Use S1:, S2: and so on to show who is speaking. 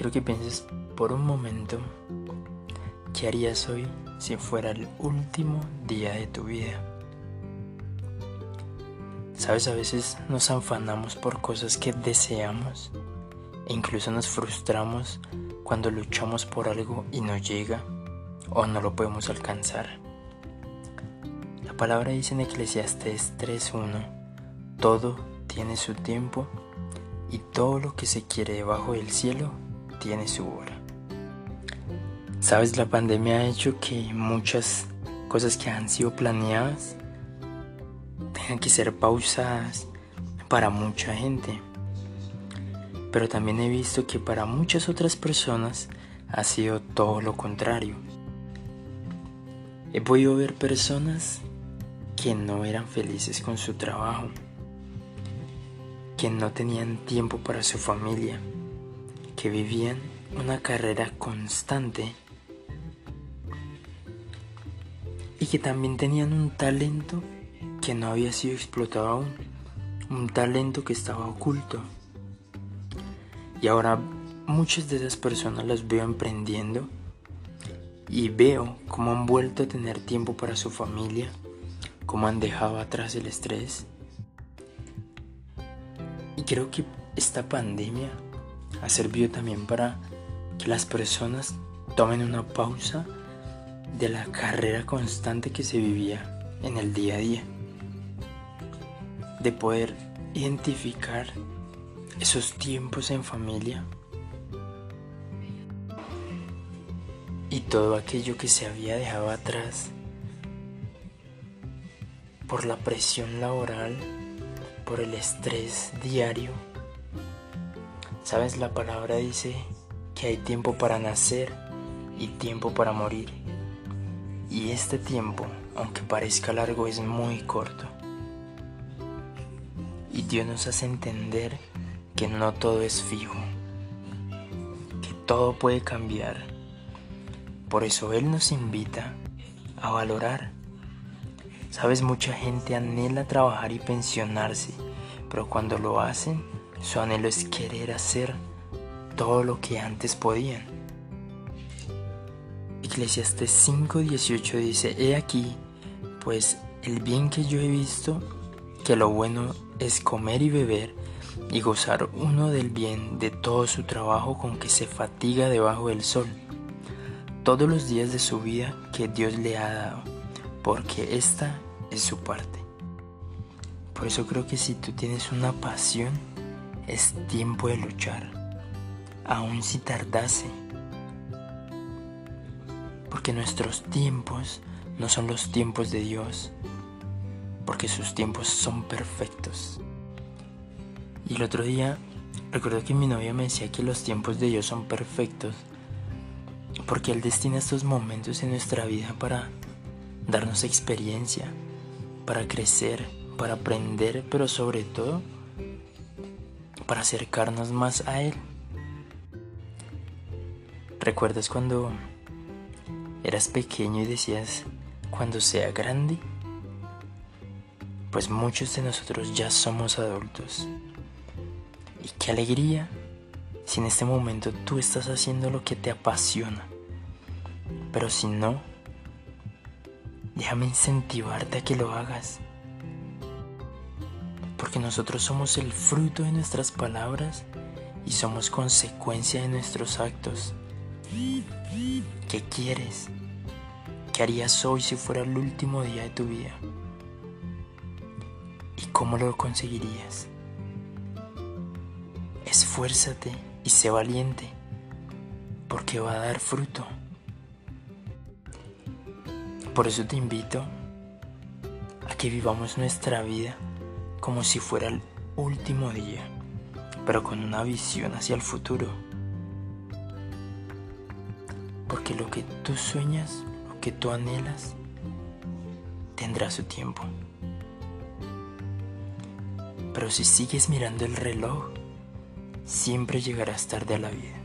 S1: quiero que pienses por un momento qué harías hoy si fuera el último día de tu vida. Sabes, a veces nos afanamos por cosas que deseamos e incluso nos frustramos cuando luchamos por algo y no llega o no lo podemos alcanzar. La palabra dice en Eclesiastes 3.1, todo tiene su tiempo y todo lo que se quiere debajo del cielo tiene su hora. Sabes, la pandemia ha hecho que muchas cosas que han sido planeadas tengan que ser pausadas para mucha gente. Pero también he visto que para muchas otras personas ha sido todo lo contrario. He podido ver personas que no eran felices con su trabajo, que no tenían tiempo para su familia, que vivían una carrera constante y que también tenían un talento que no había sido explotado aún, un talento que estaba oculto. Y ahora muchas de esas personas las veo emprendiendo y veo cómo han vuelto a tener tiempo para su familia, cómo han dejado atrás el estrés. Y creo que esta pandemia ha servido también para que las personas tomen una pausa de la carrera constante que se vivía en el día a día, de poder identificar esos tiempos en familia y todo aquello que se había dejado atrás por la presión laboral, por el estrés diario. Sabes, la palabra dice que hay tiempo para nacer y tiempo para morir. Y este tiempo, aunque parezca largo, es muy corto. Y Dios nos hace entender que no todo es fijo, que todo puede cambiar. Por eso Él nos invita a valorar. Sabes, mucha gente anhela trabajar y pensionarse, pero cuando lo hacen, su anhelo es querer hacer todo lo que antes podían. Eclesiastes 5:18 dice, He aquí, pues el bien que yo he visto, que lo bueno es comer y beber y gozar uno del bien de todo su trabajo con que se fatiga debajo del sol, todos los días de su vida que Dios le ha dado, porque esta es su parte. Por eso creo que si tú tienes una pasión, es tiempo de luchar, aun si tardase porque nuestros tiempos no son los tiempos de Dios, porque sus tiempos son perfectos. Y el otro día recuerdo que mi novia me decía que los tiempos de Dios son perfectos, porque Él destina estos momentos en nuestra vida para darnos experiencia, para crecer, para aprender, pero sobre todo para acercarnos más a Él. ¿Recuerdas cuando eras pequeño y decías, cuando sea grande, pues muchos de nosotros ya somos adultos. Y qué alegría si en este momento tú estás haciendo lo que te apasiona. Pero si no, déjame incentivarte a que lo hagas. Porque nosotros somos el fruto de nuestras palabras y somos consecuencia de nuestros actos. ¿Qué quieres? ¿Qué harías hoy si fuera el último día de tu vida? ¿Y cómo lo conseguirías? Esfuérzate y sé valiente, porque va a dar fruto. Por eso te invito a que vivamos nuestra vida como si fuera el último día, pero con una visión hacia el futuro porque lo que tú sueñas, lo que tú anhelas, tendrá su tiempo. Pero si sigues mirando el reloj, siempre llegarás tarde a la vida.